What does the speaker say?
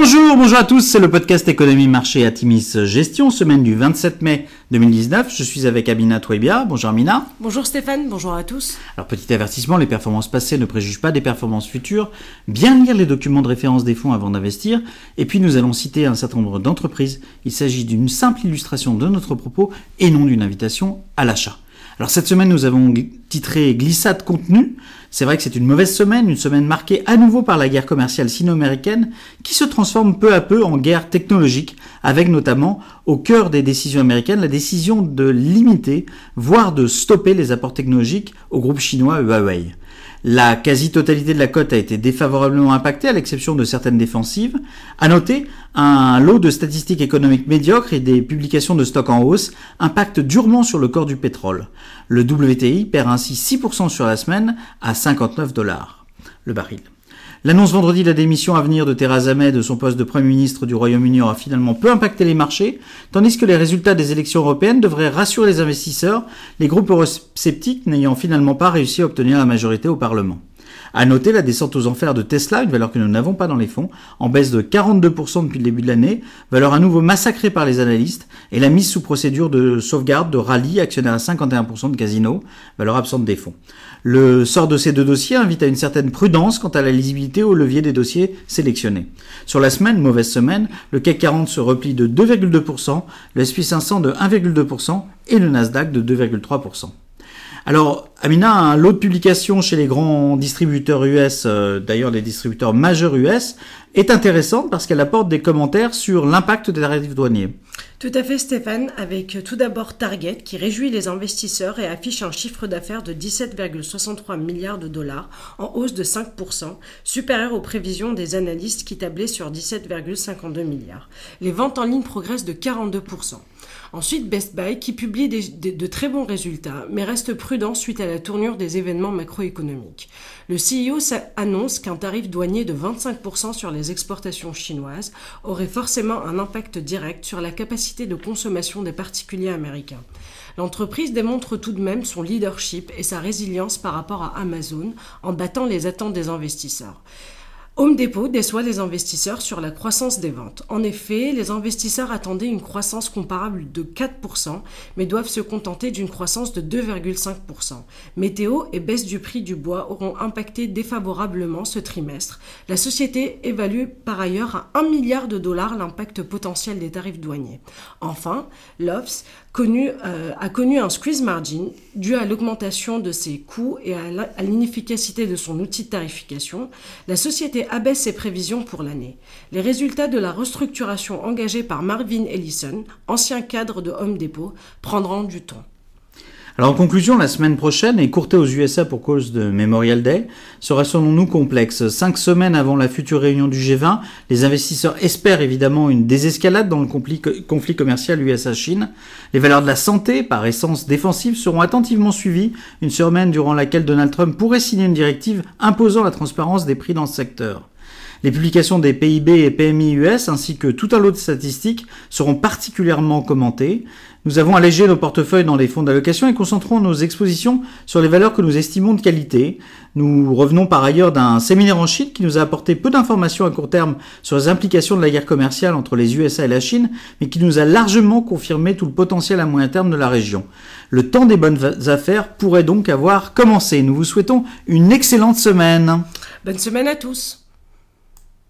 Bonjour, bonjour à tous, c'est le podcast Économie Marché Atimis Gestion, semaine du 27 mai 2019. Je suis avec Amina Touébia. Bonjour Amina. Bonjour Stéphane, bonjour à tous. Alors petit avertissement, les performances passées ne préjugent pas des performances futures. Bien lire les documents de référence des fonds avant d'investir. Et puis nous allons citer un certain nombre d'entreprises. Il s'agit d'une simple illustration de notre propos et non d'une invitation à l'achat. Alors cette semaine, nous avons titré Glissade contenu. C'est vrai que c'est une mauvaise semaine, une semaine marquée à nouveau par la guerre commerciale sino-américaine qui se transforme peu à peu en guerre technologique, avec notamment au cœur des décisions américaines la décision de limiter, voire de stopper les apports technologiques au groupe chinois Huawei. La quasi-totalité de la cote a été défavorablement impactée, à l'exception de certaines défensives. À noter, un lot de statistiques économiques médiocres et des publications de stocks en hausse impactent durement sur le corps du pétrole. Le WTI perd ainsi 6% sur la semaine à 59 dollars le baril. L'annonce vendredi de la démission à venir de Theresa May de son poste de Premier ministre du Royaume-Uni aura finalement peu impacté les marchés, tandis que les résultats des élections européennes devraient rassurer les investisseurs, les groupes eurosceptiques n'ayant finalement pas réussi à obtenir la majorité au Parlement. À noter la descente aux enfers de Tesla, une valeur que nous n'avons pas dans les fonds, en baisse de 42% depuis le début de l'année, valeur à nouveau massacrée par les analystes, et la mise sous procédure de sauvegarde de Rallye, actionnaire à 51% de Casino, valeur absente des fonds. Le sort de ces deux dossiers invite à une certaine prudence quant à la lisibilité au levier des dossiers sélectionnés. Sur la semaine, mauvaise semaine, le CAC 40 se replie de 2,2%, le SP 500 de 1,2% et le Nasdaq de 2,3%. Alors, Amina, un lot de publications chez les grands distributeurs US, euh, d'ailleurs les distributeurs majeurs US, est intéressante parce qu'elle apporte des commentaires sur l'impact des tarifs douaniers. Tout à fait Stéphane, avec euh, tout d'abord Target qui réjouit les investisseurs et affiche un chiffre d'affaires de 17,63 milliards de dollars en hausse de 5%, supérieur aux prévisions des analystes qui tablaient sur 17,52 milliards. Les ventes en ligne progressent de 42%. Ensuite, Best Buy qui publie de très bons résultats, mais reste prudent suite à la tournure des événements macroéconomiques. Le CEO annonce qu'un tarif douanier de 25% sur les exportations chinoises aurait forcément un impact direct sur la capacité de consommation des particuliers américains. L'entreprise démontre tout de même son leadership et sa résilience par rapport à Amazon en battant les attentes des investisseurs. Home Depot déçoit les investisseurs sur la croissance des ventes. En effet, les investisseurs attendaient une croissance comparable de 4%, mais doivent se contenter d'une croissance de 2,5%. Météo et baisse du prix du bois auront impacté défavorablement ce trimestre. La société évalue par ailleurs à 1 milliard de dollars l'impact potentiel des tarifs douaniers. Enfin, Euh, a connu un squeeze margin dû à l'augmentation de ses coûts et à l'inefficacité de son outil de tarification. La société abaisse ses prévisions pour l'année. Les résultats de la restructuration engagée par Marvin Ellison, ancien cadre de Home Depot, prendront du temps. Alors en conclusion, la semaine prochaine, écourtée aux USA pour cause de Memorial Day, sera selon nous complexe. Cinq semaines avant la future réunion du G20, les investisseurs espèrent évidemment une désescalade dans le conflit, commercial USA-Chine. Les valeurs de la santé, par essence défensive, seront attentivement suivies, une semaine durant laquelle Donald Trump pourrait signer une directive imposant la transparence des prix dans ce secteur. Les publications des PIB et PMI US ainsi que tout un lot de statistiques seront particulièrement commentées. Nous avons allégé nos portefeuilles dans les fonds d'allocation et concentrons nos expositions sur les valeurs que nous estimons de qualité. Nous revenons par ailleurs d'un séminaire en Chine qui nous a apporté peu d'informations à court terme sur les implications de la guerre commerciale entre les USA et la Chine, mais qui nous a largement confirmé tout le potentiel à moyen terme de la région. Le temps des bonnes affaires pourrait donc avoir commencé. Nous vous souhaitons une excellente semaine. Bonne semaine à tous.